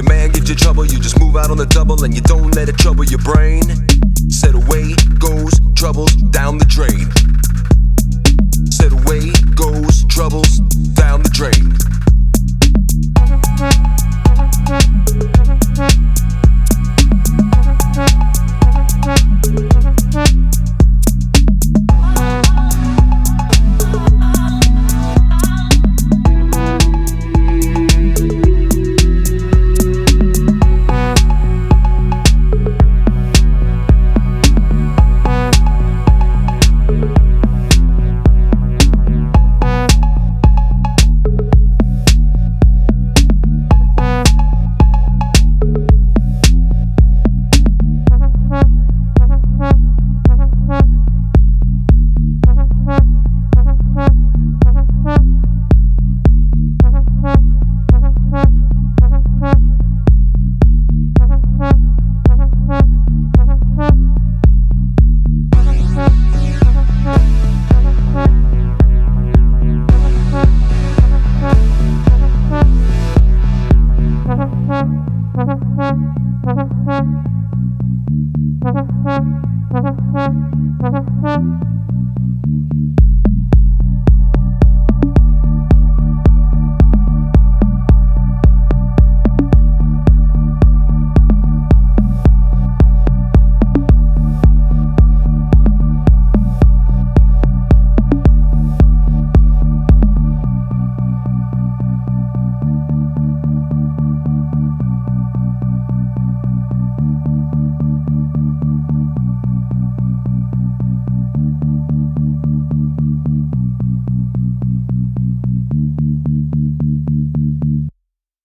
your man gives you trouble, you just move out on the double and you don't let it trouble your brain. Said away goes troubles down the drain. Said away goes troubles